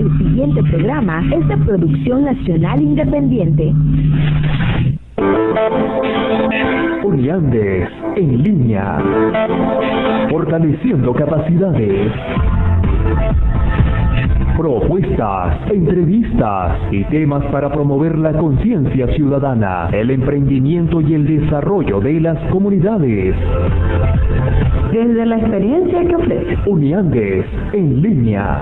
El siguiente programa es de producción nacional independiente. Uniandes en línea. Fortaleciendo capacidades. Propuestas, entrevistas y temas para promover la conciencia ciudadana, el emprendimiento y el desarrollo de las comunidades. Desde la experiencia que ofrece. Uniandes en línea.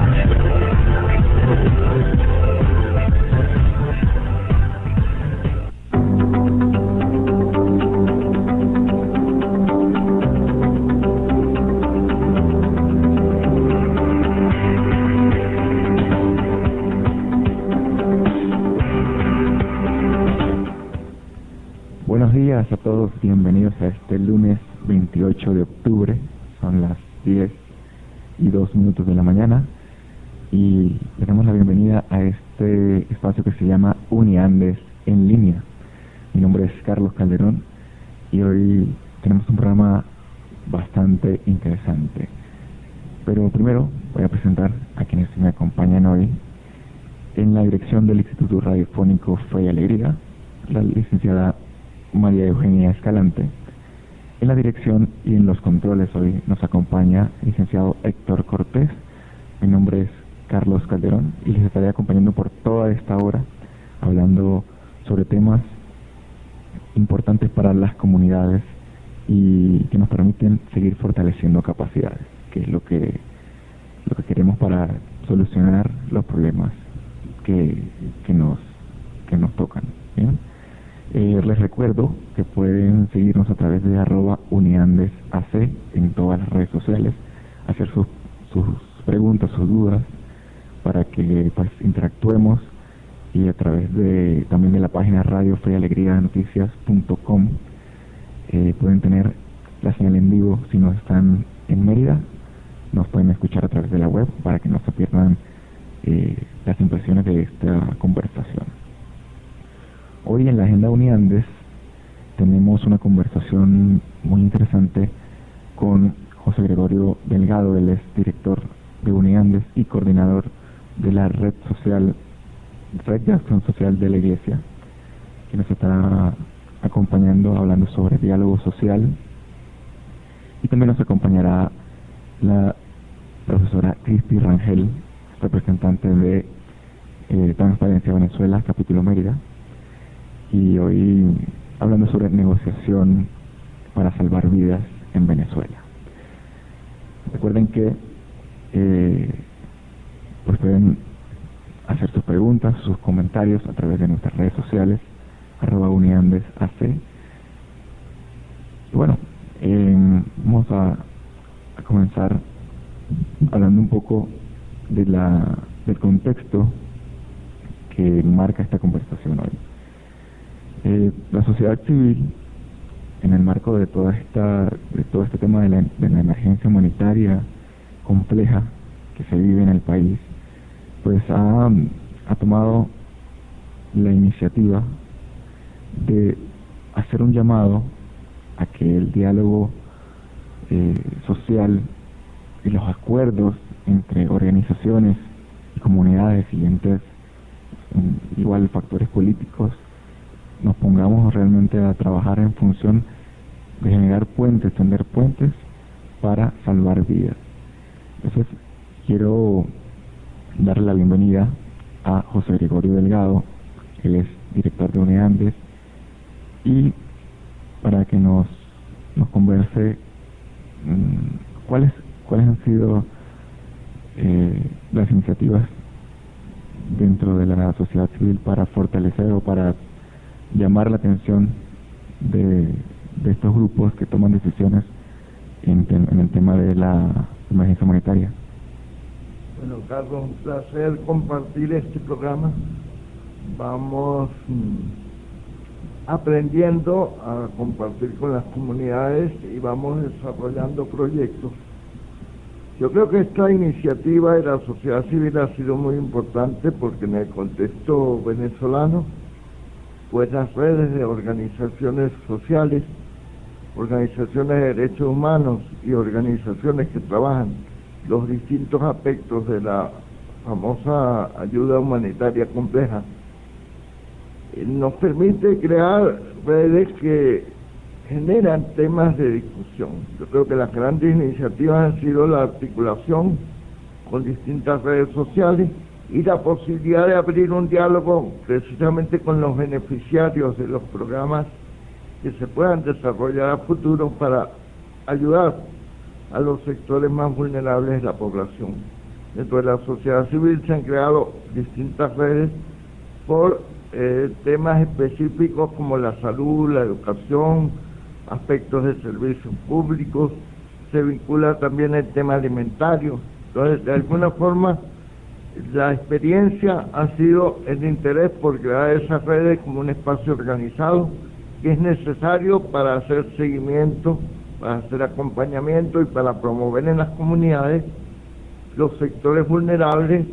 Días a todos, bienvenidos a este lunes 28 de octubre, son las 10 y 2 minutos de la mañana y le damos la bienvenida a este espacio que se llama Uniandes en línea. Mi nombre es Carlos Calderón y hoy tenemos un programa bastante interesante. Pero primero voy a presentar a quienes me acompañan hoy en la dirección del Instituto Radiofónico Fe y Alegría, la licenciada María Eugenia Escalante. En la dirección y en los controles hoy nos acompaña el licenciado Héctor Cortés. Mi nombre es Carlos Calderón y les estaré acompañando por toda esta hora hablando sobre temas importantes para las comunidades y que nos permiten seguir fortaleciendo capacidades, que es lo que lo que queremos para solucionar los problemas que, que nos que nos tocan. ¿bien? Eh, les recuerdo que pueden seguirnos a través de arroba uniandesac en todas las redes sociales, hacer sus, sus preguntas, sus dudas, para que pues interactuemos y a través de también de la página radio fe alegría noticias.com eh, pueden tener la señal en vivo si no están en Mérida. Nos pueden escuchar a través de la web para que no se pierdan eh, las impresiones de esta conversación hoy en la agenda Uniandes tenemos una conversación muy interesante con José Gregorio Delgado él es director de Uniandes y coordinador de la red social Red de Acción Social de la Iglesia, que nos estará acompañando hablando sobre diálogo social. Y también nos acompañará la profesora Cristi Rangel, representante de eh, Transparencia Venezuela, capítulo Mérida. Y hoy hablando sobre negociación para salvar vidas en Venezuela. Recuerden que eh, pues pueden hacer sus preguntas, sus comentarios a través de nuestras redes sociales, arroba uniandesac. Y bueno, eh, vamos a, a, comenzar hablando un poco de la, del contexto que marca esta conversación hoy. Eh, la sociedad civil, en el marco de toda esta, de todo este tema de la, de la emergencia humanitaria compleja que se vive en el país, pues ha, ha tomado la iniciativa de hacer un llamado a que el diálogo eh, social y los acuerdos entre organizaciones y comunidades y entes, igual factores políticos, nos pongamos realmente a trabajar en función de generar puentes, tender puentes para salvar vidas. Entonces, quiero darle la bienvenida a José Gregorio Delgado, él es director de UNEANDES, y para que nos, nos converse mmm, cuáles, cuáles han sido eh, las iniciativas dentro de la sociedad civil para fortalecer o para llamar la atención de, estos grupos que toman decisiones en, en el tema de la emergencia humanitaria. Bueno, Carlos, un placer compartir este programa. Vamos mmm, aprendiendo a compartir con las comunidades y vamos desarrollando proyectos. Yo creo que esta iniciativa de la sociedad civil ha sido muy importante porque en el contexto venezolano, pues las redes de organizaciones sociales, organizaciones de derechos humanos y organizaciones que trabajan los distintos aspectos de la famosa ayuda humanitaria compleja, eh, nos permite crear redes que generan temas de discusión. Yo creo que las grandes iniciativas han sido la articulación con distintas redes sociales y la posibilidad de abrir un diálogo precisamente con los beneficiarios de los programas que se puedan desarrollar a futuro para ayudar a los sectores más vulnerables de la población. Dentro de la sociedad civil se han creado distintas redes por eh, temas específicos como la salud, la educación, aspectos de servicios públicos, se vincula también el tema alimentario. Entonces, de alguna forma, la experiencia ha sido el interés por crear esas redes como un espacio organizado que es necesario para hacer seguimiento, para hacer acompañamiento y para promover en las comunidades los sectores vulnerables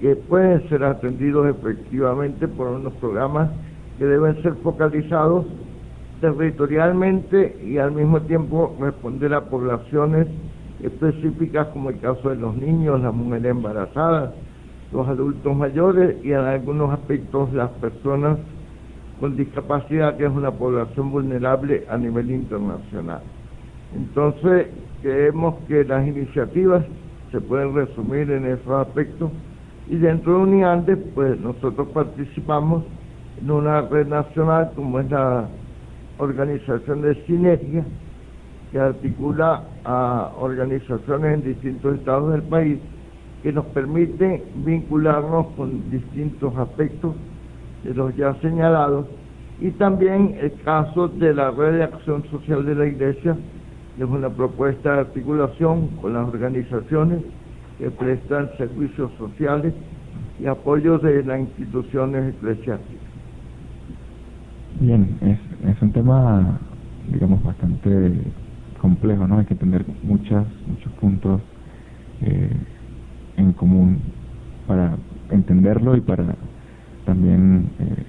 que pueden ser atendidos efectivamente por unos programas que deben ser focalizados territorialmente y al mismo tiempo responder a poblaciones específicas como el caso de los niños, las mujeres embarazadas, los adultos mayores y en algunos aspectos las personas con discapacidad, que es una población vulnerable a nivel internacional. Entonces, creemos que las iniciativas se pueden resumir en esos aspectos y dentro de Uniandes, pues nosotros participamos en una red nacional como es la organización de sinergia que articula a organizaciones en distintos estados del país que nos permite vincularnos con distintos aspectos de los ya señalados y también el caso de la red de acción social de la iglesia es una propuesta de articulación con las organizaciones que prestan servicios sociales y apoyo de las instituciones eclesiásticas. Bien, es, es un tema, digamos, bastante complejo, ¿no? Hay que tener muchas, muchos puntos eh, en común para entenderlo y para también eh,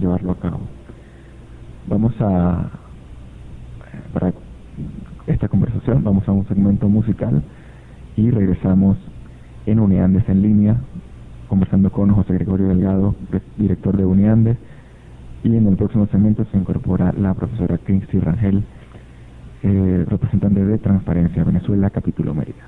llevarlo a cabo. Vamos a, para esta conversación, vamos a un segmento musical y regresamos en Uniandes en línea, conversando con José Gregorio Delgado, director de Uniandes y en el próximo segmento se incorpora la profesora Kinsey Rangel, eh, representante de Transparencia Venezuela, capítulo Mérida.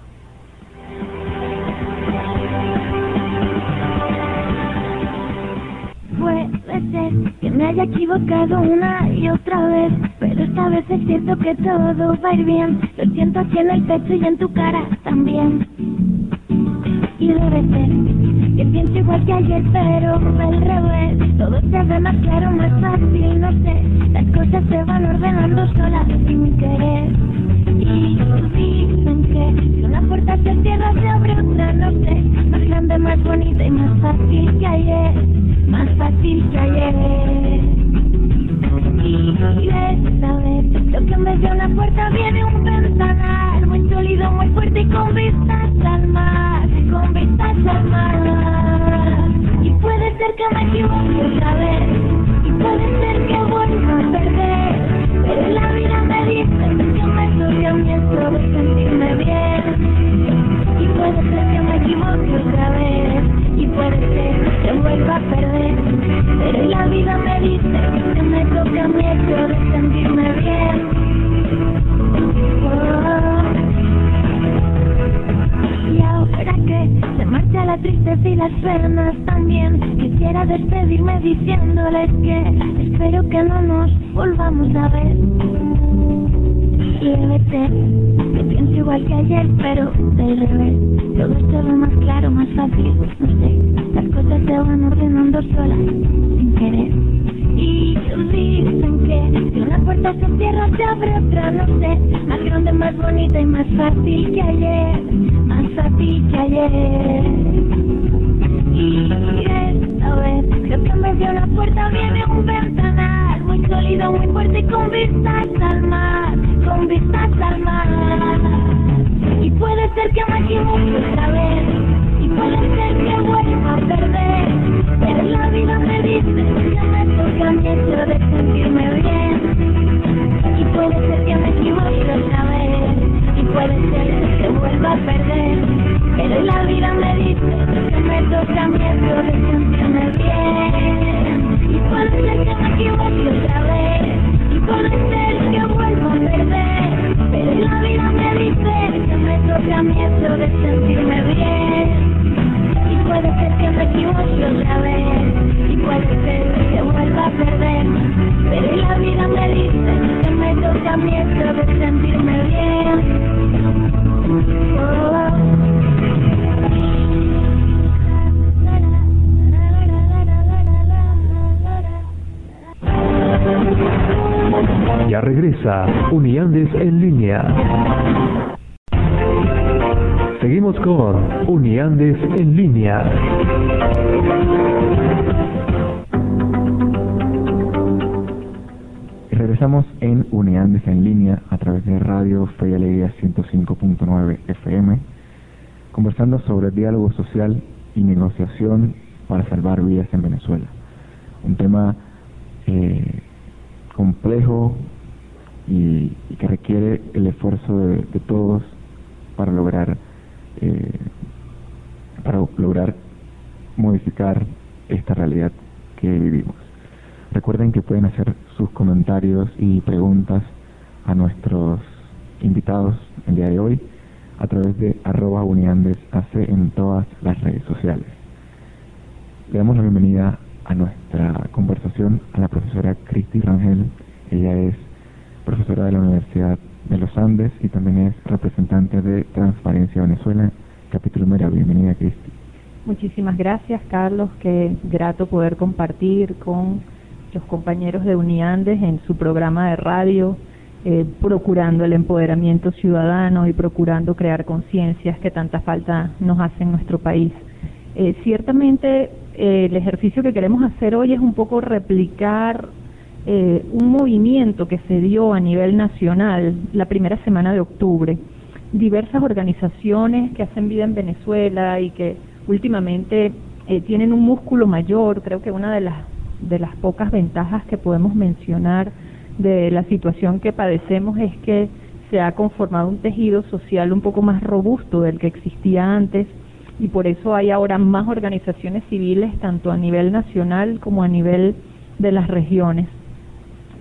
Me haya equivocado una y otra vez, pero esta vez es cierto que todo va a ir bien. Lo siento aquí en el pecho y en tu cara también. Y debe ser que pienso igual que ayer, pero al revés. Todo se ve más claro, más fácil, no sé. Las cosas se van ordenando solas sin querer. Dicen que si una puerta se cierra, se abre otra, no sé. Más grande, más bonita y más fácil que ayer. Más fácil que ayer. Y esta vez, lo que en vez de una puerta viene un ventanal muy sólido, muy fuerte y con vistas al mar, con vistas al mar. Y puede ser que me equivoque otra vez, y puede ser que vuelva a perder, pero la vida me dice de sentirme bien. Y puede ser que me equivoque otra vez, y puede ser que vuelva a perder, pero la vida me dice que me toca miedo de sentirme bien. Oh. Y ahora que se marcha la tristeza y las penas también, quisiera despedirme diciéndoles que espero que no nos volvamos a ver. Y debe ser que pienso igual que ayer, pero del revés. Todo se ve más claro, más fácil, no sé. Las cosas se van ordenando solas, sin querer. Y dicen que si una puerta se cierra, se abre otra, no sé. Más grande, más bonita y más fácil que ayer. Más fácil que ayer. Y esta vez creo que en vez de una puerta viene un ventanal muy fuerte con vistas al mar, con vistas al mar. Y puede ser que me equivoque otra vez, y puede ser que vuelva a perder, pero la vida me dice que me toca mi hecho de sentirme bien. Y puede ser que me equivoque otra vez, y puede ser que vuelva a perder, pero la vida me dice que me miedo de sentirme bien. Y puede ser que me equivoque otra vez. Y puede ser que vuelva a perder. Pero la vida me dice que me toca miedo de sentirme bien. Y puede ser que me equivoque otra vez. Y puede ser que vuelva a perder. Pero la vida me dice que me toca miedo de sentirme bien. Ya regresa Uniandes en línea. Seguimos con Uniandes en línea. Regresamos en Uniandes en línea a través de Radio Fe y Alegría 105.9 FM, conversando sobre diálogo social y negociación para salvar vidas en Venezuela. Un tema eh, complejo y, que requiere el esfuerzo de, de todos para lograr eh, para lograr modificar esta realidad que vivimos. Recuerden que pueden hacer sus comentarios y preguntas a nuestros invitados el día de hoy a través de arroba uniandesac en todas las redes sociales. Le damos la bienvenida a nuestra conversación a la profesora Cristi Rangel. Ella es profesora de la Universidad de los Andes y también es representante de Transparencia Venezuela, capítulo Mera. Bienvenida, Cristi. Muchísimas gracias, Carlos. Qué grato poder compartir con los compañeros de Uniandes en su programa de radio, eh, procurando el empoderamiento ciudadano y procurando crear conciencias que tanta falta nos hace en nuestro país. Eh, ciertamente, eh, el ejercicio que queremos hacer hoy es un poco replicar eh, un movimiento que se dio a nivel nacional la primera semana de octubre. Diversas organizaciones que hacen vida en Venezuela y que últimamente eh, tienen un músculo mayor, creo que una de las, de las pocas ventajas que podemos mencionar de la situación que padecemos es que se ha conformado un tejido social un poco más robusto del que existía antes y por eso hay ahora más organizaciones civiles tanto a nivel nacional como a nivel de las regiones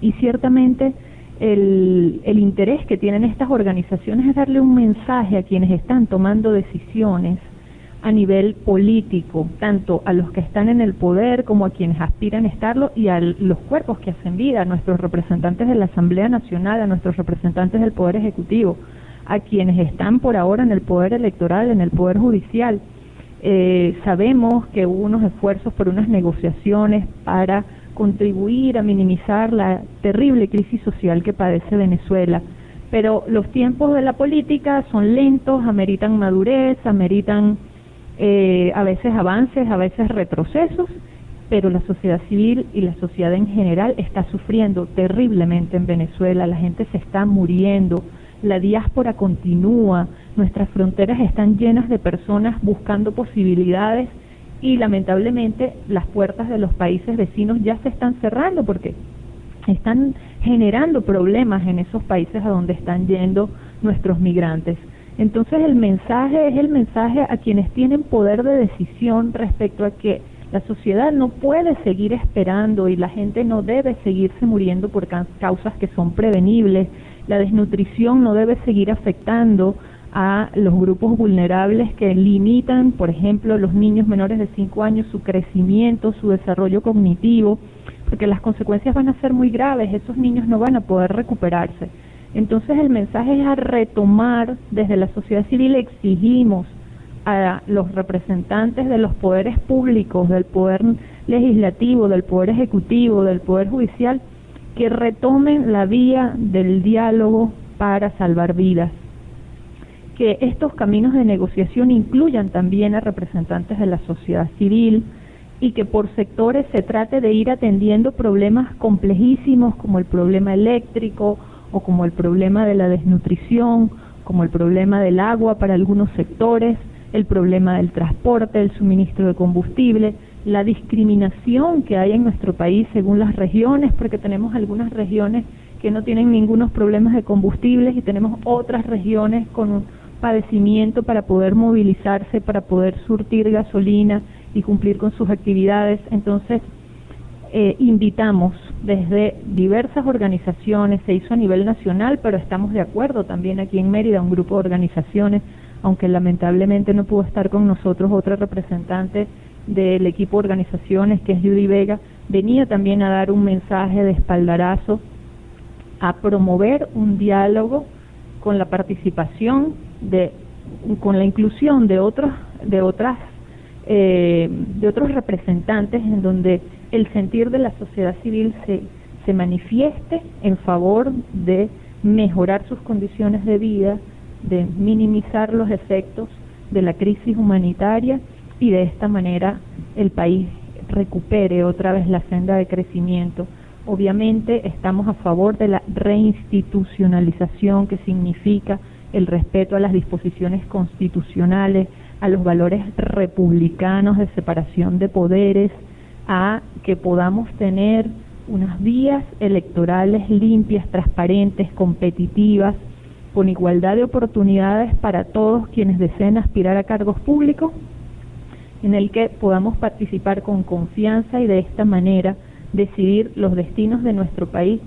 y ciertamente el, el interés que tienen estas organizaciones es darle un mensaje a quienes están tomando decisiones a nivel político, tanto a los que están en el poder como a quienes aspiran a estarlo y a los cuerpos que hacen vida, a nuestros representantes de la Asamblea Nacional, a nuestros representantes del Poder Ejecutivo, a quienes están por ahora en el Poder Electoral, en el Poder Judicial. Eh, sabemos que hubo unos esfuerzos por unas negociaciones para contribuir a minimizar la terrible crisis social que padece Venezuela. Pero los tiempos de la política son lentos, ameritan madurez, ameritan eh, a veces avances, a veces retrocesos, pero la sociedad civil y la sociedad en general está sufriendo terriblemente en Venezuela, la gente se está muriendo, la diáspora continúa, nuestras fronteras están llenas de personas buscando posibilidades y lamentablemente las puertas de los países vecinos ya se están cerrando porque están generando problemas en esos países a donde están yendo nuestros migrantes. Entonces el mensaje es el mensaje a quienes tienen poder de decisión respecto a que la sociedad no puede seguir esperando y la gente no debe seguirse muriendo por causas que son prevenibles, la desnutrición no debe seguir afectando a los grupos vulnerables que limitan, por ejemplo, los niños menores de 5 años, su crecimiento, su desarrollo cognitivo, porque las consecuencias van a ser muy graves, esos niños no van a poder recuperarse. Entonces el mensaje es a retomar desde la sociedad civil, exigimos a los representantes de los poderes públicos, del poder legislativo, del poder ejecutivo, del poder judicial, que retomen la vía del diálogo para salvar vidas que estos caminos de negociación incluyan también a representantes de la sociedad civil y que por sectores se trate de ir atendiendo problemas complejísimos como el problema eléctrico o como el problema de la desnutrición, como el problema del agua para algunos sectores, el problema del transporte, el suministro de combustible, la discriminación que hay en nuestro país según las regiones, porque tenemos algunas regiones que no tienen ningunos problemas de combustibles y tenemos otras regiones con padecimiento para poder movilizarse, para poder surtir gasolina y cumplir con sus actividades. Entonces, eh, invitamos desde diversas organizaciones, se hizo a nivel nacional, pero estamos de acuerdo también aquí en Mérida, un grupo de organizaciones, aunque lamentablemente no pudo estar con nosotros otra representante del equipo de organizaciones, que es Judy Vega, venía también a dar un mensaje de espaldarazo, a promover un diálogo con la participación de, con la inclusión de otros, de otras, eh, de otros representantes en donde el sentir de la sociedad civil se, se manifieste en favor de mejorar sus condiciones de vida, de minimizar los efectos de la crisis humanitaria y de esta manera el país recupere otra vez la senda de crecimiento. Obviamente estamos a favor de la reinstitucionalización que significa el respeto a las disposiciones constitucionales, a los valores republicanos de separación de poderes, a que podamos tener unas vías electorales limpias, transparentes, competitivas, con igualdad de oportunidades para todos quienes deseen aspirar a cargos públicos, en el que podamos participar con confianza y de esta manera decidir los destinos de nuestro país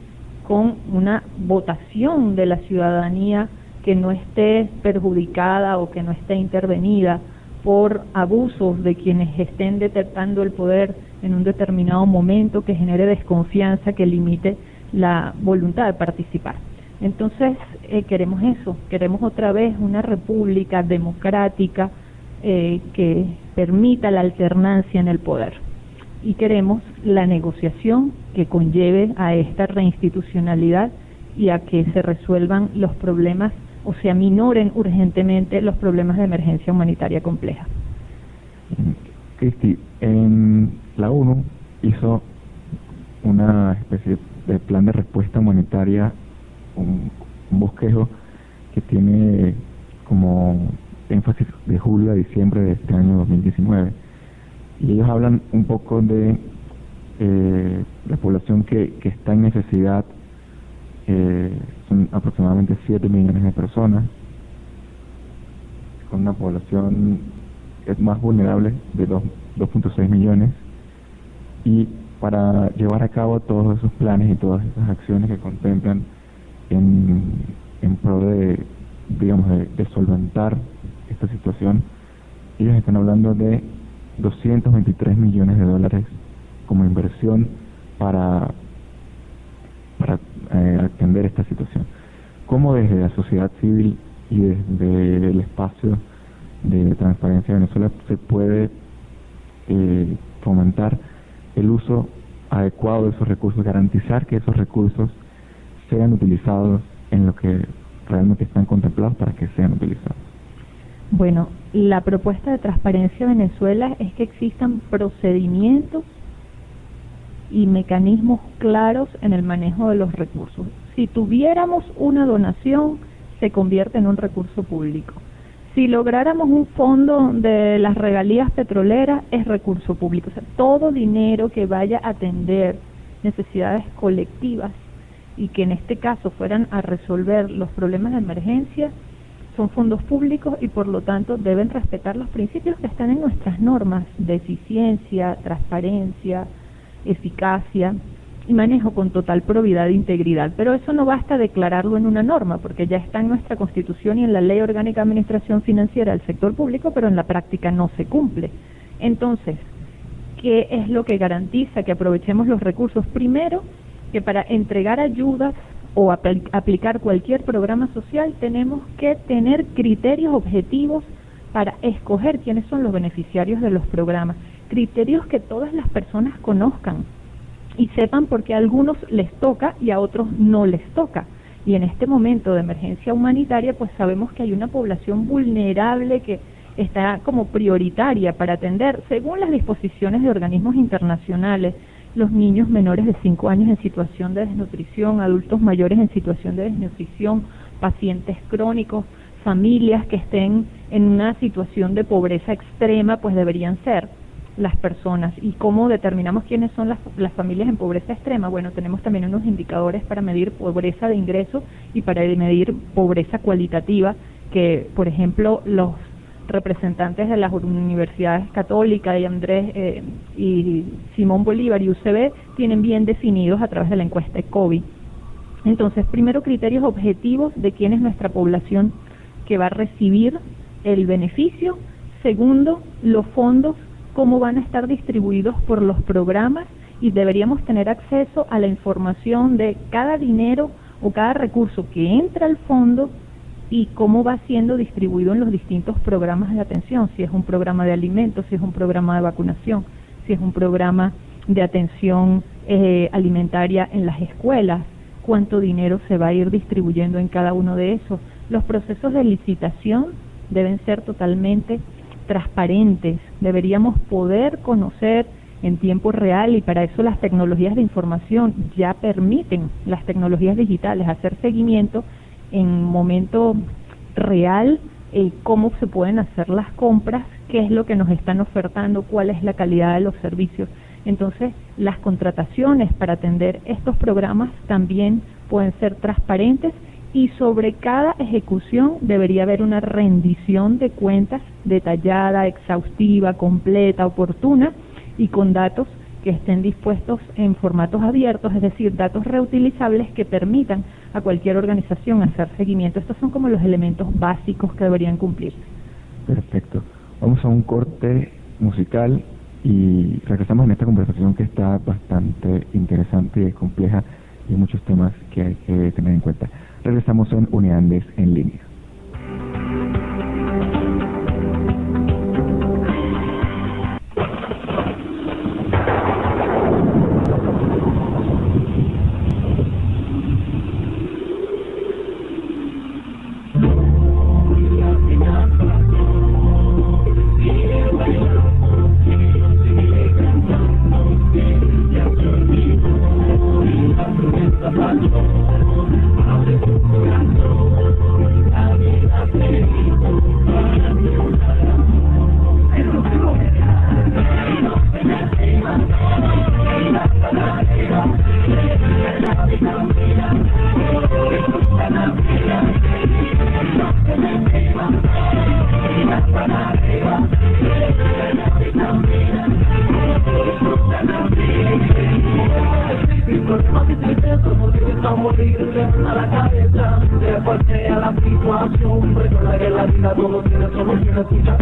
con una votación de la ciudadanía que no esté perjudicada o que no esté intervenida por abusos de quienes estén detectando el poder en un determinado momento que genere desconfianza, que limite la voluntad de participar. Entonces, eh, queremos eso, queremos otra vez una república democrática eh, que permita la alternancia en el poder. Y queremos la negociación que conlleve a esta reinstitucionalidad y a que se resuelvan los problemas o se aminoren urgentemente los problemas de emergencia humanitaria compleja. Cristi, la ONU hizo una especie de plan de respuesta humanitaria, un, bosquejo que tiene como énfasis de julio a diciembre de este año 2019. Y ellos hablan un poco de eh, la población que, que está en necesidad, son aproximadamente 7 millones de personas, con una población es más vulnerable de 2.6 millones. Y para llevar a cabo todos esos planes y todas esas acciones que contemplan en, en pro de, digamos, de, solventar esta situación, ellos están hablando de 223 millones de dólares como inversión para, para eh, atender esta situación. ¿Cómo desde la sociedad civil y desde el espacio de transparencia de Venezuela se puede eh, fomentar el uso adecuado de esos recursos, garantizar que esos recursos sean utilizados en lo que realmente están contemplados para que sean utilizados. Bueno, la propuesta de transparencia Venezuela es que existan procedimientos y mecanismos claros en el manejo de los recursos. Si tuviéramos una donación, se convierte en un recurso público si lográramos un fondo de las regalías petroleras, es recurso público. O sea, todo dinero que vaya a atender necesidades colectivas y que en este caso fueran a resolver los problemas de emergencia, son fondos públicos y por lo tanto deben respetar los principios que están en nuestras normas de eficiencia, transparencia, eficacia y manejo con total probidad e integridad. Pero eso no basta declararlo en una norma, porque ya está en nuestra Constitución y en la Ley Orgánica de Administración Financiera del sector público, pero en la práctica no se cumple. Entonces, ¿qué es lo que garantiza que aprovechemos los recursos? Primero, que para entregar ayudas o aplicar cualquier programa social tenemos que tener criterios objetivos para escoger quiénes son los beneficiarios de los programas, criterios que todas las personas conozcan y sepan por qué a algunos les toca y a otros no les toca. Y en este momento de emergencia humanitaria, pues sabemos que hay una población vulnerable que está como prioritaria para atender, según las disposiciones de organismos internacionales, los niños menores de 5 años en situación de desnutrición, adultos mayores en situación de desnutrición, pacientes crónicos, familias que estén en una situación de pobreza extrema, pues deberían ser las personas y cómo determinamos quiénes son las, las familias en pobreza extrema. Bueno, tenemos también unos indicadores para medir pobreza de ingreso y para medir pobreza cualitativa que, por ejemplo, los representantes de las universidades católicas y Andrés eh, y Simón Bolívar y UCB tienen bien definidos a través de la encuesta de COVID. Entonces, primero criterios objetivos de quién es nuestra población que va a recibir el beneficio. Segundo, los fondos, cómo van a estar distribuidos por los programas y deberíamos tener acceso a la información de cada dinero o cada recurso que entra al fondo y cómo va siendo distribuido en los distintos programas de atención, si es un programa de alimentos, si es un programa de vacunación, si es un programa de atención eh, alimentaria en las escuelas, cuánto dinero se va a ir distribuyendo en cada uno de esos. Los procesos de licitación deben ser totalmente transparentes, deberíamos poder conocer en tiempo real y para eso las tecnologías de información ya permiten, las tecnologías digitales, hacer seguimiento en momento real eh, cómo se pueden hacer las compras, qué es lo que nos están ofertando, cuál es la calidad de los servicios. Entonces, las contrataciones para atender estos programas también pueden ser transparentes y sobre cada ejecución debería haber una rendición de cuentas detallada, exhaustiva, completa, oportuna y con datos que estén dispuestos en formatos abiertos, es decir, datos reutilizables que permitan a cualquier organización hacer seguimiento. Estos son como los elementos básicos que deberían cumplirse. Perfecto. Vamos a un corte musical y regresamos en esta conversación que está bastante interesante y compleja y muchos temas que hay que tener en cuenta. Regresamos en Uniandes en línea. artistas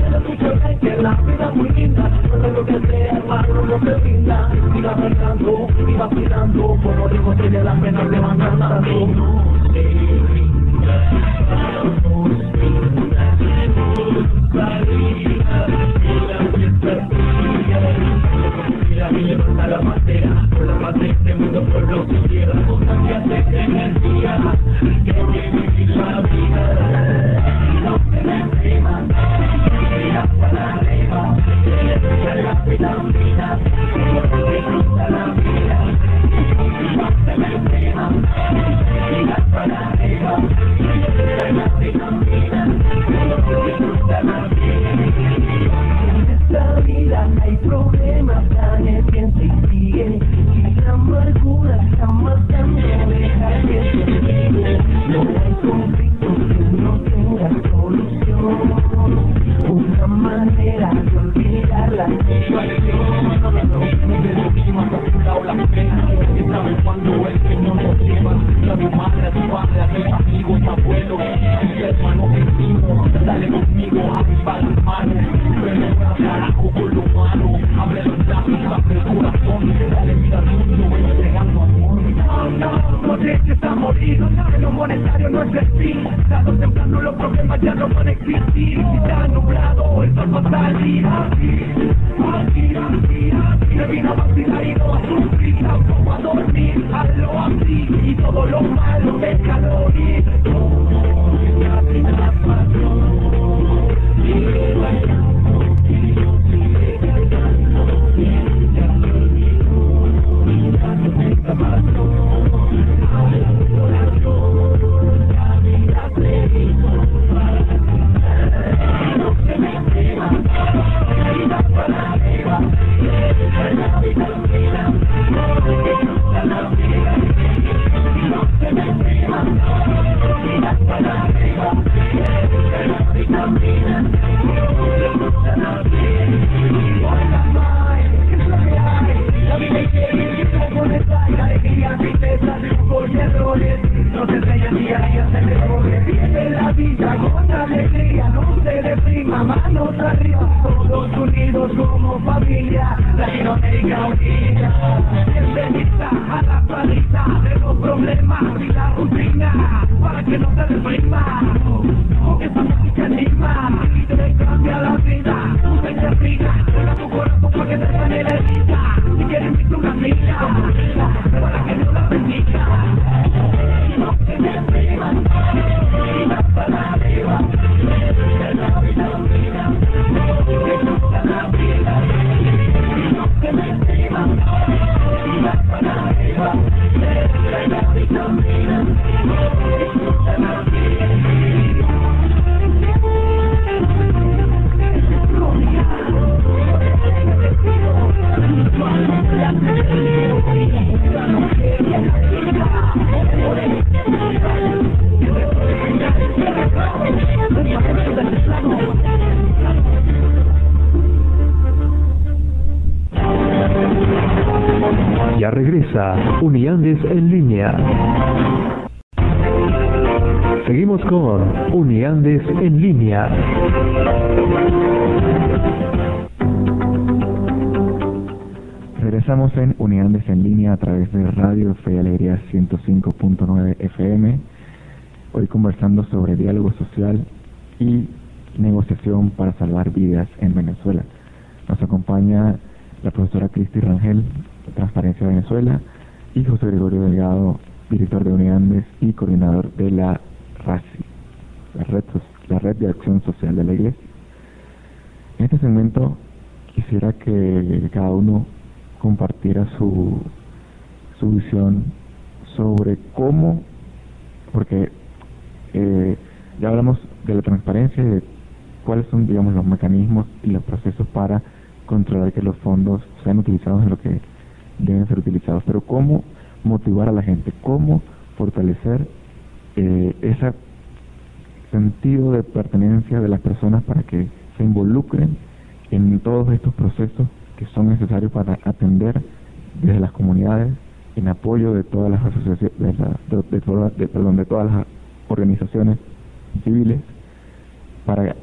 En línea. Segmento quisiera que cada uno compartiera su, su visión sobre cómo, porque eh, ya hablamos de la transparencia y de cuáles son, digamos, los mecanismos y los procesos para controlar que los fondos sean utilizados en lo que deben ser utilizados, pero cómo motivar a la gente, cómo fortalecer eh, ese sentido de pertenencia de las personas para que se involucren en todos estos procesos que son necesarios para atender desde las comunidades en apoyo de todas las asociaciones, de, de, de, de todas las organizaciones civiles para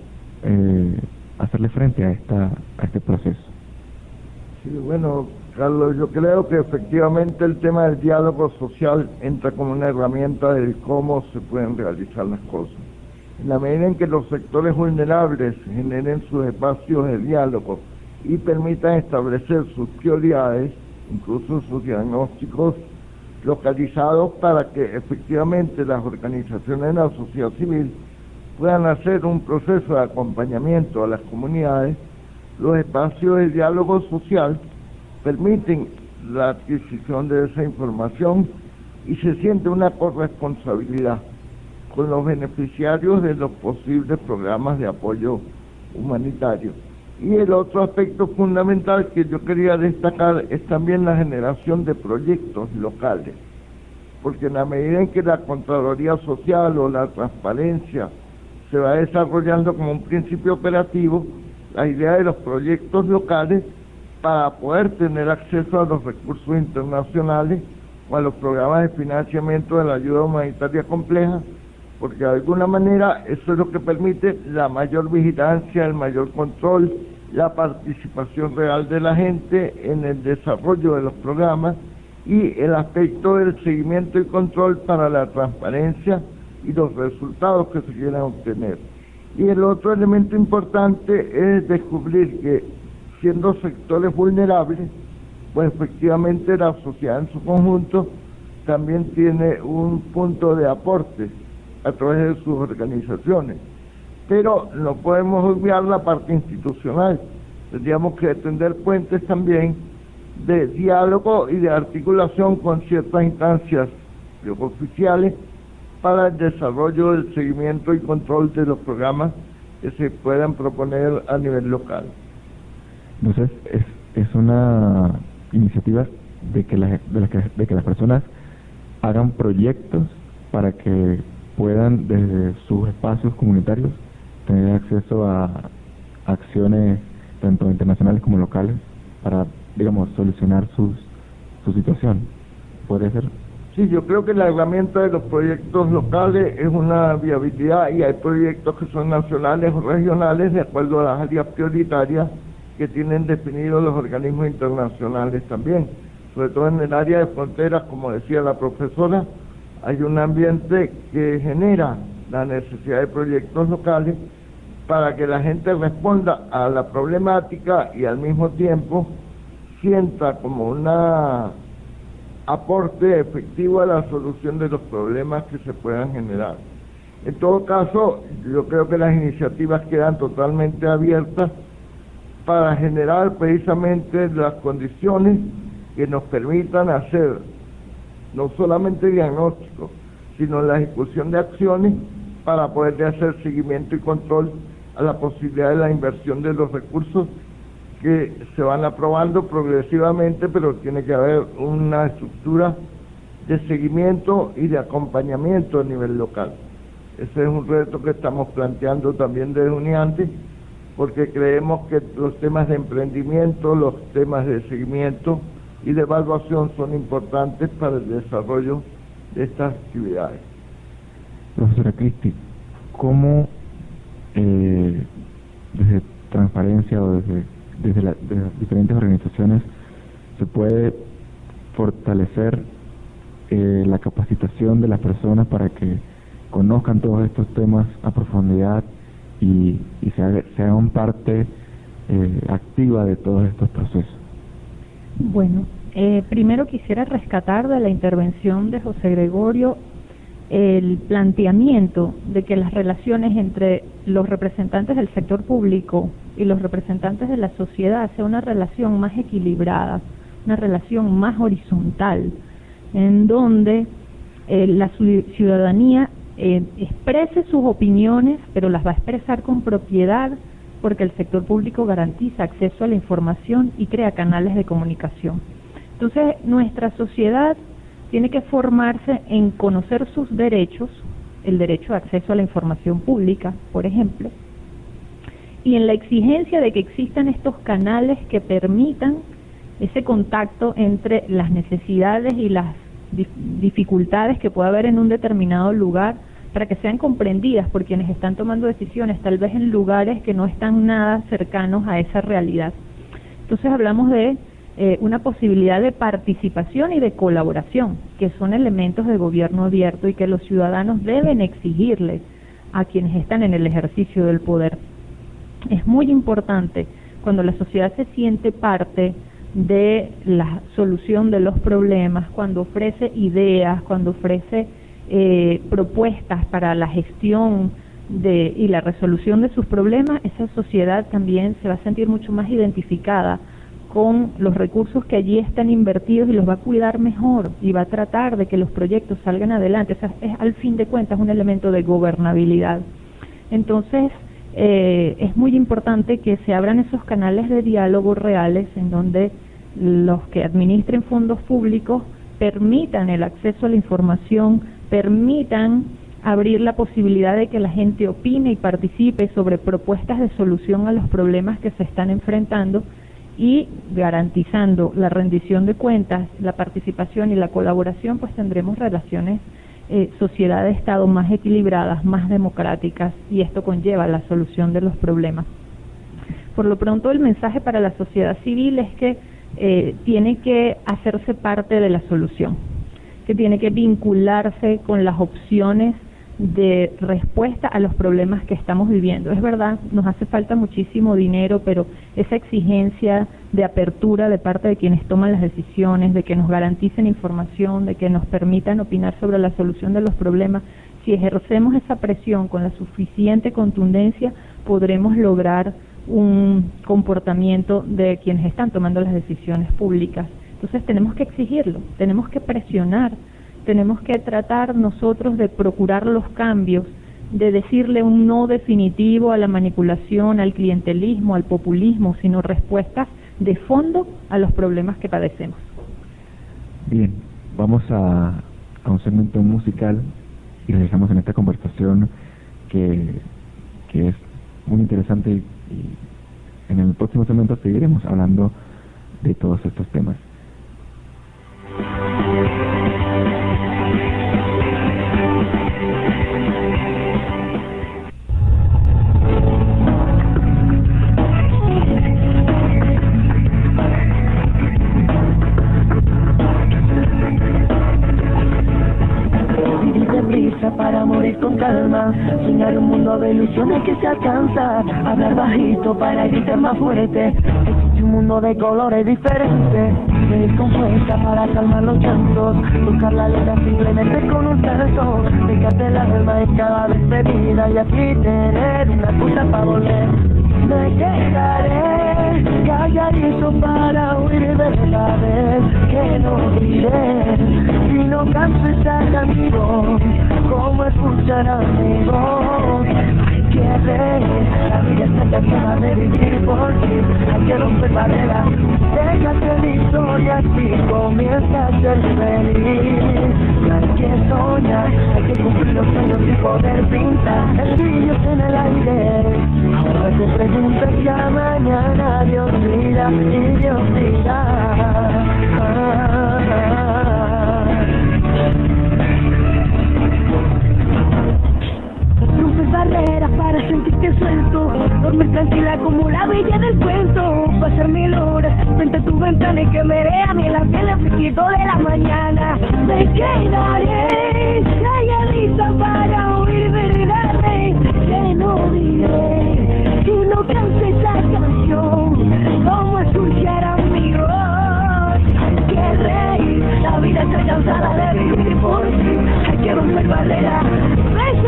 eh, hacerle frente a esta a este proceso. Sí, bueno, Carlos, yo creo que efectivamente el tema del diálogo social entra como una herramienta de cómo se pueden realizar las cosas. En la medida en que los sectores vulnerables generen sus espacios de diálogo y permitan establecer sus prioridades, incluso sus diagnósticos localizados para que efectivamente las organizaciones de la sociedad civil puedan hacer un proceso de acompañamiento a las comunidades, los espacios de diálogo social permiten la adquisición de esa información y se siente una corresponsabilidad con los beneficiarios de los posibles programas de apoyo humanitario. Y el otro aspecto fundamental que yo quería destacar es también la generación de proyectos locales, porque en la medida en que la Contraloría Social o la transparencia se va desarrollando como un principio operativo, la idea de los proyectos locales para poder tener acceso a los recursos internacionales o a los programas de financiamiento de la ayuda humanitaria compleja, porque de alguna manera eso es lo que permite la mayor vigilancia, el mayor control, la participación real de la gente en el desarrollo de los programas y el aspecto del seguimiento y control para la transparencia y los resultados que se quieran obtener. Y el otro elemento importante es descubrir que siendo sectores vulnerables, pues efectivamente la sociedad en su conjunto también tiene un punto de aporte a través de sus organizaciones. Pero no podemos olvidar la parte institucional. Tendríamos que tender puentes también de diálogo y de articulación con ciertas instancias oficiales para el desarrollo del seguimiento y control de los programas que se puedan proponer a nivel local. Entonces, es, es una iniciativa de que, la, de, de que las personas hagan proyectos para que puedan desde sus espacios comunitarios tener acceso a acciones tanto internacionales como locales para, digamos, solucionar sus, su situación. ¿Puede ser? Sí, yo creo que la herramienta de los proyectos locales es una viabilidad y hay proyectos que son nacionales o regionales de acuerdo a las áreas prioritarias que tienen definidos los organismos internacionales también. Sobre todo en el área de fronteras, como decía la profesora, hay un ambiente que genera la necesidad de proyectos locales para que la gente responda a la problemática y al mismo tiempo sienta como un aporte efectivo a la solución de los problemas que se puedan generar. En todo caso, yo creo que las iniciativas quedan totalmente abiertas para generar precisamente las condiciones que nos permitan hacer no solamente diagnóstico, sino la ejecución de acciones para poder hacer seguimiento y control a la posibilidad de la inversión de los recursos que se van aprobando progresivamente, pero tiene que haber una estructura de seguimiento y de acompañamiento a nivel local. Ese es un reto que estamos planteando también desde UNIANTE, porque creemos que los temas de emprendimiento, los temas de seguimiento y de evaluación son importantes para el desarrollo de estas actividades. Profesora Cristi, ¿cómo eh, desde transparencia o desde, desde, las diferentes organizaciones se puede fortalecer eh, la capacitación de las personas para que conozcan todos estos temas a profundidad y, y se, hagan parte eh, activa de todos estos procesos. Bueno, eh, primero quisiera rescatar de la intervención de José Gregorio el planteamiento de que las relaciones entre los representantes del sector público y los representantes de la sociedad sea una relación más equilibrada, una relación más horizontal, en donde eh, la ciudadanía eh, exprese sus opiniones, pero las va a expresar con propiedad porque el sector público garantiza acceso a la información y crea canales de comunicación. Entonces, nuestra sociedad tiene que formarse en conocer sus derechos, el derecho de acceso a la información pública, por ejemplo, y en la exigencia de que existan estos canales que permitan ese contacto entre las necesidades y las dificultades que pueda haber en un determinado lugar para que sean comprendidas por quienes están tomando decisiones, tal vez en lugares que no están nada cercanos a esa realidad. Entonces hablamos de eh, una posibilidad de participación y de colaboración, que son elementos de gobierno abierto y que los ciudadanos deben exigirle a quienes están en el ejercicio del poder. Es muy importante cuando la sociedad se siente parte de la solución de los problemas, cuando ofrece ideas, cuando ofrece eh, propuestas para la gestión de, y la resolución de sus problemas, esa sociedad también se va a sentir mucho más identificada con los recursos que allí están invertidos y los va a cuidar mejor y va a tratar de que los proyectos salgan adelante. O sea, es al fin de cuentas un elemento de gobernabilidad. Entonces, eh, es muy importante que se abran esos canales de diálogo reales en donde los que administren fondos públicos permitan el acceso a la información, permitan abrir la posibilidad de que la gente opine y participe sobre propuestas de solución a los problemas que se están enfrentando y garantizando la rendición de cuentas, la participación y la colaboración, pues tendremos relaciones eh, sociedad-estado más equilibradas, más democráticas y esto conlleva la solución de los problemas. Por lo pronto, el mensaje para la sociedad civil es que eh, tiene que hacerse parte de la solución, que tiene que vincularse con las opciones de respuesta a los problemas que estamos viviendo. Es verdad, nos hace falta muchísimo dinero, pero esa exigencia de apertura de parte de quienes toman las decisiones, de que nos garanticen información, de que nos permitan opinar sobre la solución de los problemas, si ejercemos esa presión con la suficiente contundencia, podremos lograr un comportamiento de quienes están tomando las decisiones públicas. Entonces tenemos que exigirlo, tenemos que presionar tenemos que tratar nosotros de procurar los cambios, de decirle un no definitivo a la manipulación, al clientelismo, al populismo, sino respuestas de fondo a los problemas que padecemos. Bien, vamos a, un segmento musical y regresamos en esta conversación que, que es muy interesante y en el próximo segmento seguiremos hablando de todos estos temas. Odié la prisa para amar con calma mundo de ilusiones que se alcanza, hablar bajito para gritar más fuerte, existe un mundo de colores diferentes, con fuerza para calmar los llantos, buscar la letra simplemente con un salto, dejarte el alma en cada despedida y así tener una excusa para volver. Me quedaré. Calladito para huir de verdades que no diré si no esta canción como escuchar a mi voz la vida está cansada de vivir por ti hay que romper barreras déjate de historia y comienza a ser feliz hay que soñar hay que cumplir los sueños y poder pintar el brillo en el aire ahora te pregunto ya mañana Dios dirá y Dios dirá Barreras para sentirte suelto. Dormir tranquila como la bella del cuento. Pasar mil horas frente a tu ventana y que me vea mi la piel el de la mañana. Me quedaré calladita para oír verdades que no diré. Si no cante esa canción como escuchar mi voz que reír, la vida está cansada de vivir por ti. Hay que romper barreras,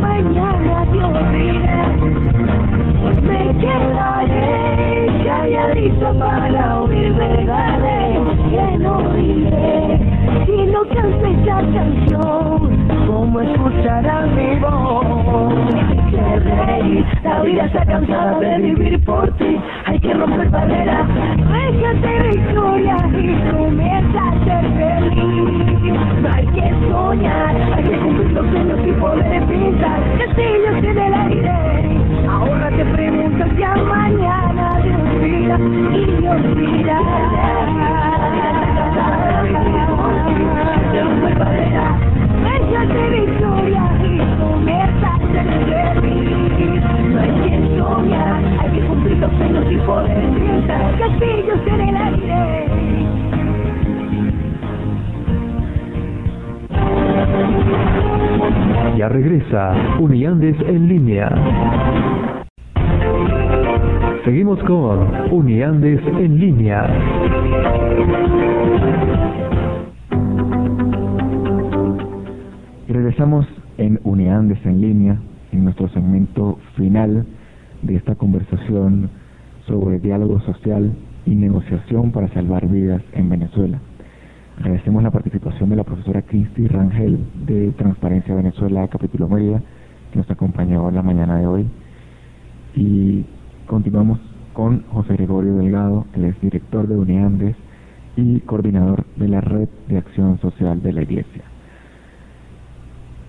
mañana Dios dirá me quedaré calladito para oír verdades que no diré. Si no canto esa canción como escuchar a mi voz hay que reír la vida está cansada de vivir por ti. Hay que romper barreras déjate victoria y comienza a ser feliz. Hay que soñar los sueños y poder pintar castillos en el aire Ahora te preguntas ya mañana Dios dirá y Dios a feliz. No hay soñar, hay que cumplir los sueños y poder pintar castillos en Ya regresa Uniandes en línea. Seguimos con Uniandes en línea. Y regresamos en Uniandes en línea, en nuestro segmento final de esta conversación sobre diálogo social y negociación para salvar vidas en Venezuela. Agradecemos la participación de la profesora Cristi Rangel de Transparencia Venezuela, capítulo Mérida, que nos acompañó en la mañana de hoy. Y continuamos con José Gregorio Delgado, él es director de Uniandes y coordinador de la Red de Acción Social de la Iglesia.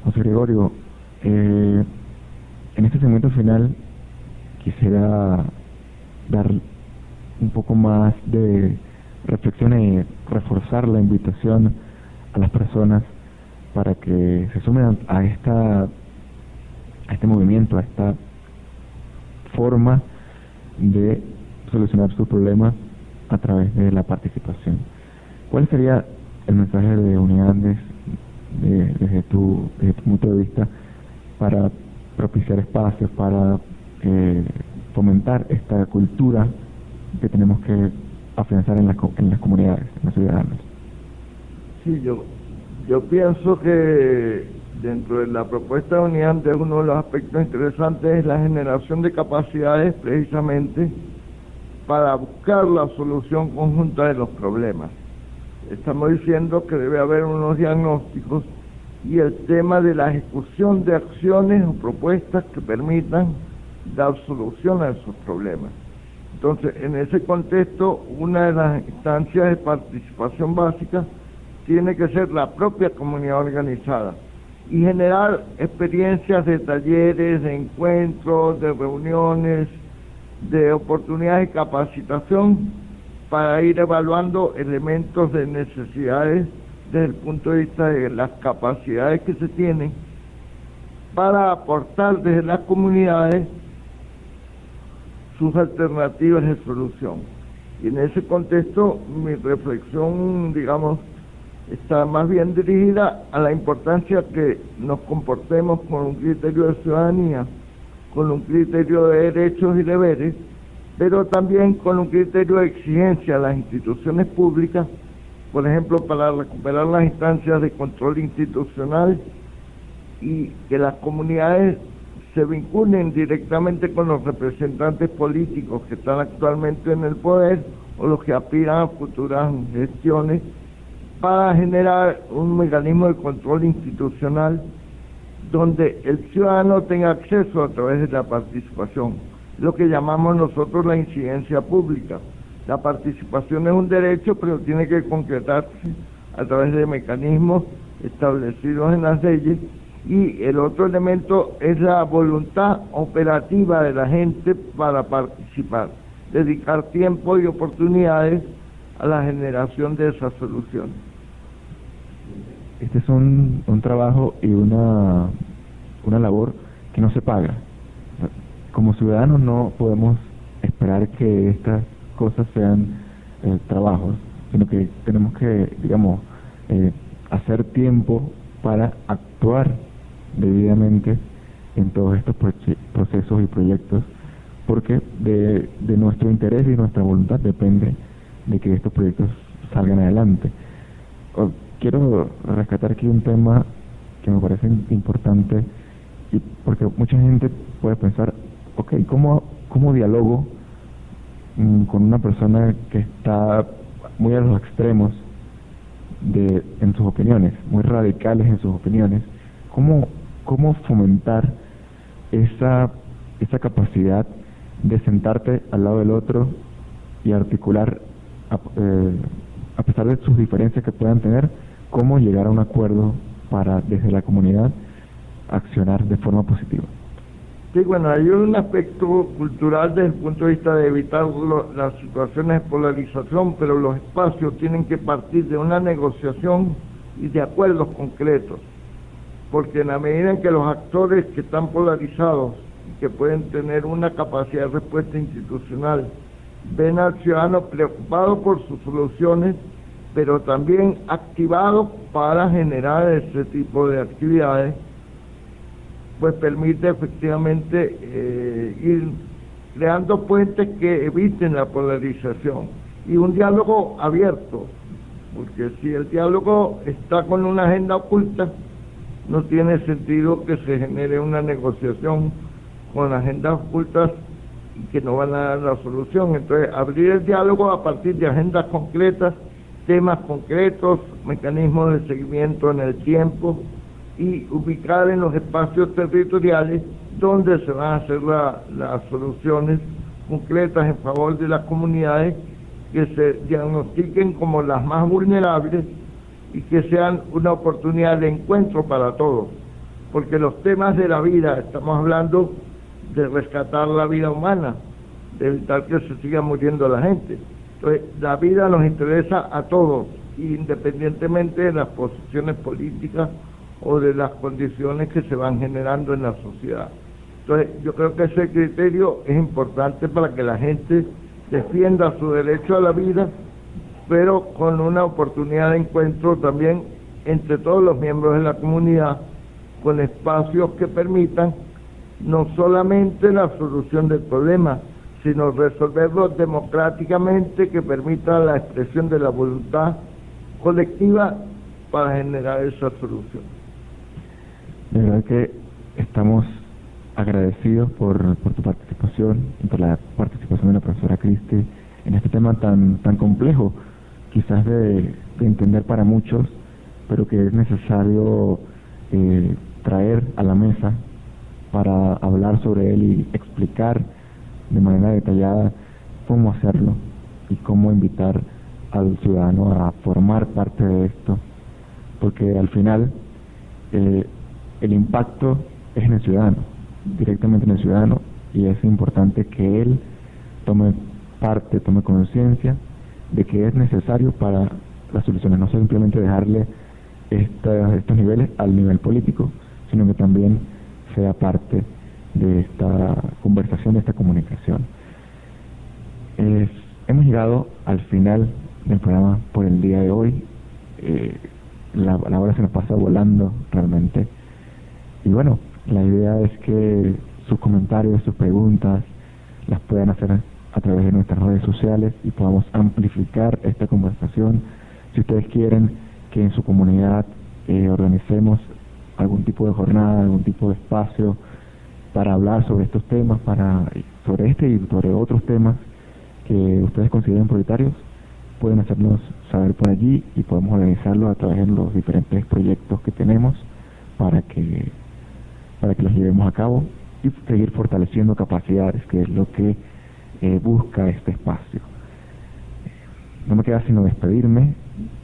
José Gregorio, eh, en este segmento final quisiera dar un poco más de reflexión y reforzar la invitación a las personas para que se sumen a esta a este movimiento, a esta forma de solucionar sus problemas a través de la participación. ¿Cuál sería el mensaje de Unidades de, desde, tu, desde tu punto de vista para propiciar espacios, para eh, fomentar esta cultura que tenemos que afianzar en, la, en las comunidades, en los ciudadanos? Sí, yo, yo pienso que dentro de la propuesta de unidad de uno de los aspectos interesantes es la generación de capacidades precisamente para buscar la solución conjunta de los problemas. Estamos diciendo que debe haber unos diagnósticos y el tema de la ejecución de acciones o propuestas que permitan dar solución a esos problemas. Entonces, en ese contexto, una de las instancias de participación básica tiene que ser la propia comunidad organizada y generar experiencias de talleres, de encuentros, de reuniones, de oportunidades de capacitación para ir evaluando elementos de necesidades desde el punto de vista de las capacidades que se tienen para aportar desde las comunidades sus alternativas de solución. Y en ese contexto mi reflexión, digamos, está más bien dirigida a la importancia que nos comportemos con un criterio de ciudadanía, con un criterio de derechos y deberes, pero también con un criterio de exigencia a las instituciones públicas, por ejemplo, para recuperar las instancias de control institucional y que las comunidades se vinculen directamente con los representantes políticos que están actualmente en el poder o los que aspiran a futuras gestiones para generar un mecanismo de control institucional donde el ciudadano tenga acceso a través de la participación, lo que llamamos nosotros la incidencia pública. La participación es un derecho, pero tiene que concretarse a través de mecanismos establecidos en las leyes y el otro elemento es la voluntad operativa de la gente para participar, dedicar tiempo y oportunidades a la generación de esas soluciones. Este es un, un trabajo y una, una labor que no se paga. Como ciudadanos no podemos esperar que estas cosas sean eh, trabajos, sino que tenemos que, digamos, eh, hacer tiempo para actuar debidamente en todos estos procesos y proyectos, porque de, de nuestro interés y nuestra voluntad depende de que estos proyectos salgan adelante. Quiero rescatar aquí un tema que me parece importante, y porque mucha gente puede pensar, ok, ¿cómo, cómo dialogo mm, con una persona que está muy a los extremos de, en sus opiniones, muy radicales en sus opiniones? ¿Cómo cómo fomentar esa, esa capacidad de sentarte al lado del otro y articular, a, eh, a pesar de sus diferencias que puedan tener, cómo llegar a un acuerdo para desde la comunidad accionar de forma positiva. Sí, bueno, hay un aspecto cultural desde el punto de vista de evitar las situaciones de polarización, pero los espacios tienen que partir de una negociación y de acuerdos concretos porque en la medida en que los actores que están polarizados, que pueden tener una capacidad de respuesta institucional, ven al ciudadano preocupado por sus soluciones, pero también activado para generar ese tipo de actividades, pues permite efectivamente eh, ir creando puentes que eviten la polarización. Y un diálogo abierto, porque si el diálogo está con una agenda oculta, no tiene sentido que se genere una negociación con agendas ocultas que no van a dar la solución. Entonces, abrir el diálogo a partir de agendas concretas, temas concretos, mecanismos de seguimiento en el tiempo y ubicar en los espacios territoriales donde se van a hacer las soluciones concretas en favor de las comunidades que se diagnostiquen como las más vulnerables y que sean una oportunidad de encuentro para todos, porque los temas de la vida, estamos hablando de rescatar la vida humana, de evitar que se siga muriendo la gente. Entonces, la vida nos interesa a todos, independientemente de las posiciones políticas o de las condiciones que se van generando en la sociedad. Entonces, yo creo que ese criterio es importante para que la gente defienda su derecho a la vida pero con una oportunidad de encuentro también entre todos los miembros de la comunidad, con espacios que permitan no solamente la solución del problema, sino resolverlo democráticamente, que permita la expresión de la voluntad colectiva para generar esa solución. De verdad que estamos agradecidos por, por tu participación por la participación de la profesora Cristi en este tema tan, tan complejo quizás de, entender para muchos, pero que es necesario eh, traer a la mesa para hablar sobre él y explicar de manera detallada cómo hacerlo y cómo invitar al ciudadano a formar parte de esto. Porque al final eh, el impacto es en el ciudadano, directamente en el ciudadano, y es importante que él tome parte, tome conciencia de que es necesario para las soluciones, no simplemente dejarle estos niveles al nivel político, sino que también sea parte de esta conversación, de esta comunicación. hemos llegado al final del programa por el día de hoy. Eh, la, la hora se nos pasa volando realmente. Y bueno, la idea es que sus comentarios, sus preguntas, las puedan hacer a través de nuestras redes sociales y podamos amplificar esta conversación. Si ustedes quieren que en su comunidad eh, organicemos algún tipo de jornada, algún tipo de espacio para hablar sobre estos temas, para sobre este y sobre otros temas que ustedes consideren prioritarios, pueden hacernos saber por allí y podemos organizarlo a través de los diferentes proyectos que tenemos para que para que los llevemos a cabo y seguir fortaleciendo capacidades, que es lo que busca este espacio. No me queda sino despedirme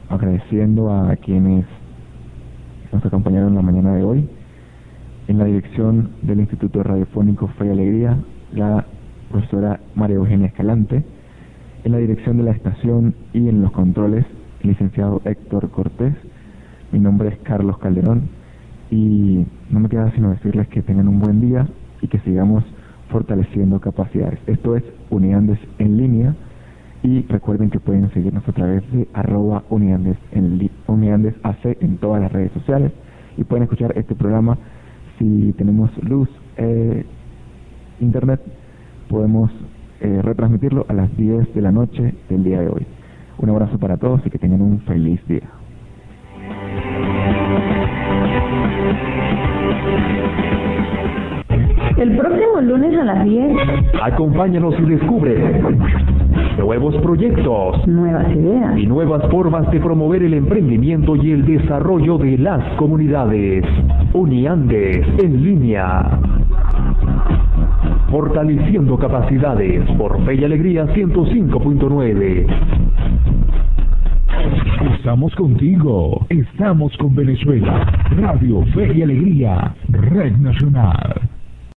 agradeciendo a quienes nos acompañaron la mañana de hoy. En la dirección del Instituto Radiofónico Fe y Alegría, la profesora María Eugenia Escalante. En la dirección de la estación y en los controles, el licenciado Héctor Cortés. Mi nombre es Carlos Calderón y no me queda sino decirles que tengan un buen día y que sigamos fortaleciendo capacidades. Esto es Uniandes en línea y recuerden que pueden seguirnos a través de arroba Uniandes, en, Uniandes AC en todas las redes sociales y pueden escuchar este programa si tenemos luz, eh, internet, podemos eh, retransmitirlo a las 10 de la noche del día de hoy. Un abrazo para todos y que tengan un feliz día. El próximo lunes a las 10. Acompáñanos y descubre nuevos proyectos, nuevas ideas y nuevas formas de promover el emprendimiento y el desarrollo de las comunidades. Uniandes en línea. Fortaleciendo capacidades por Fe y Alegría 105.9. Estamos contigo. Estamos con Venezuela. Radio Fe y Alegría. Red Nacional.